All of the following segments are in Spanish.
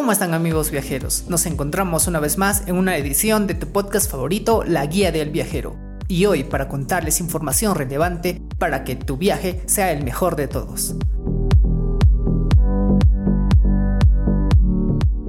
¿Cómo están amigos viajeros? Nos encontramos una vez más en una edición de tu podcast favorito, La Guía del Viajero. Y hoy para contarles información relevante para que tu viaje sea el mejor de todos.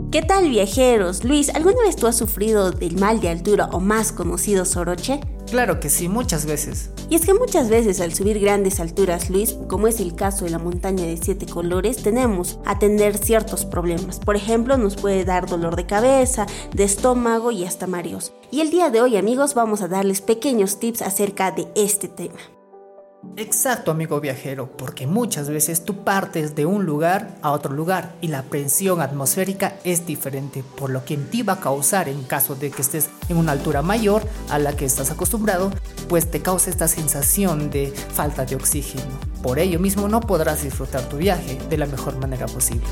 ¿Qué tal viajeros? Luis, ¿alguna vez tú has sufrido del mal de altura o más conocido soroche? Claro que sí, muchas veces. Y es que muchas veces al subir grandes alturas, Luis, como es el caso de la montaña de siete colores, tenemos a atender ciertos problemas. Por ejemplo, nos puede dar dolor de cabeza, de estómago y hasta mareos. Y el día de hoy, amigos, vamos a darles pequeños tips acerca de este tema. Exacto, amigo viajero, porque muchas veces tú partes de un lugar a otro lugar y la presión atmosférica es diferente, por lo que en ti va a causar, en caso de que estés en una altura mayor a la que estás acostumbrado, pues te causa esta sensación de falta de oxígeno. Por ello mismo no podrás disfrutar tu viaje de la mejor manera posible.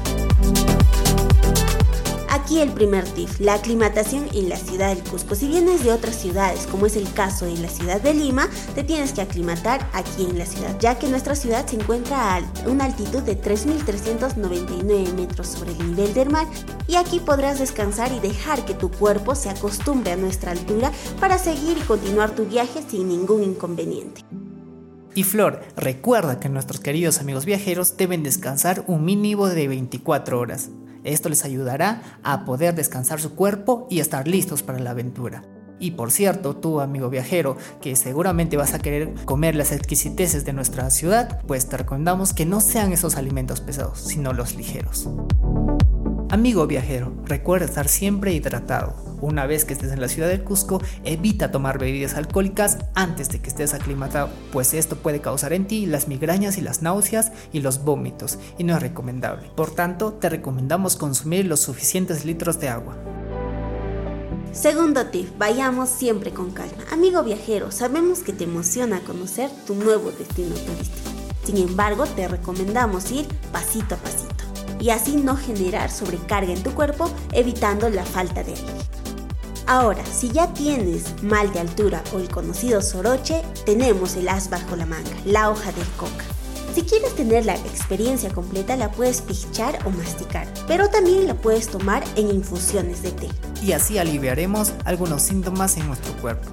Aquí el primer tip, la aclimatación en la ciudad del Cusco. Si vienes de otras ciudades, como es el caso de la ciudad de Lima, te tienes que aclimatar aquí en la ciudad, ya que nuestra ciudad se encuentra a una altitud de 3.399 metros sobre el nivel del mar y aquí podrás descansar y dejar que tu cuerpo se acostumbre a nuestra altura para seguir y continuar tu viaje sin ningún inconveniente. Y Flor, recuerda que nuestros queridos amigos viajeros deben descansar un mínimo de 24 horas. Esto les ayudará a poder descansar su cuerpo y estar listos para la aventura. Y por cierto, tú amigo viajero, que seguramente vas a querer comer las exquisiteces de nuestra ciudad, pues te recomendamos que no sean esos alimentos pesados, sino los ligeros. Amigo viajero, recuerda estar siempre hidratado. Una vez que estés en la ciudad del Cusco, evita tomar bebidas alcohólicas antes de que estés aclimatado, pues esto puede causar en ti las migrañas y las náuseas y los vómitos, y no es recomendable. Por tanto, te recomendamos consumir los suficientes litros de agua. Segundo tip, vayamos siempre con calma. Amigo viajero, sabemos que te emociona conocer tu nuevo destino turístico. Sin embargo, te recomendamos ir pasito a pasito y así no generar sobrecarga en tu cuerpo, evitando la falta de aire. Ahora, si ya tienes mal de altura o el conocido soroche, tenemos el as bajo la manga, la hoja del coca. Si quieres tener la experiencia completa, la puedes pichar o masticar, pero también la puedes tomar en infusiones de té. Y así aliviaremos algunos síntomas en nuestro cuerpo.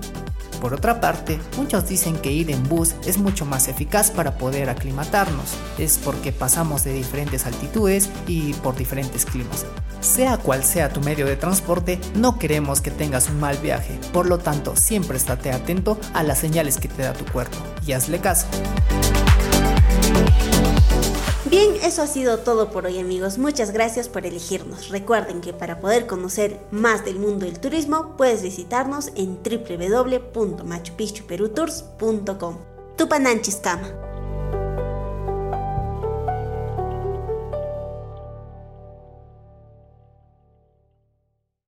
Por otra parte, muchos dicen que ir en bus es mucho más eficaz para poder aclimatarnos, es porque pasamos de diferentes altitudes y por diferentes climas. Sea cual sea tu medio de transporte, no queremos que tengas un mal viaje, por lo tanto siempre estate atento a las señales que te da tu cuerpo y hazle caso. Bien, eso ha sido todo por hoy amigos. Muchas gracias por elegirnos. Recuerden que para poder conocer más del mundo del turismo puedes visitarnos en www.machupicchuperutours.com. Tupananchis Cama.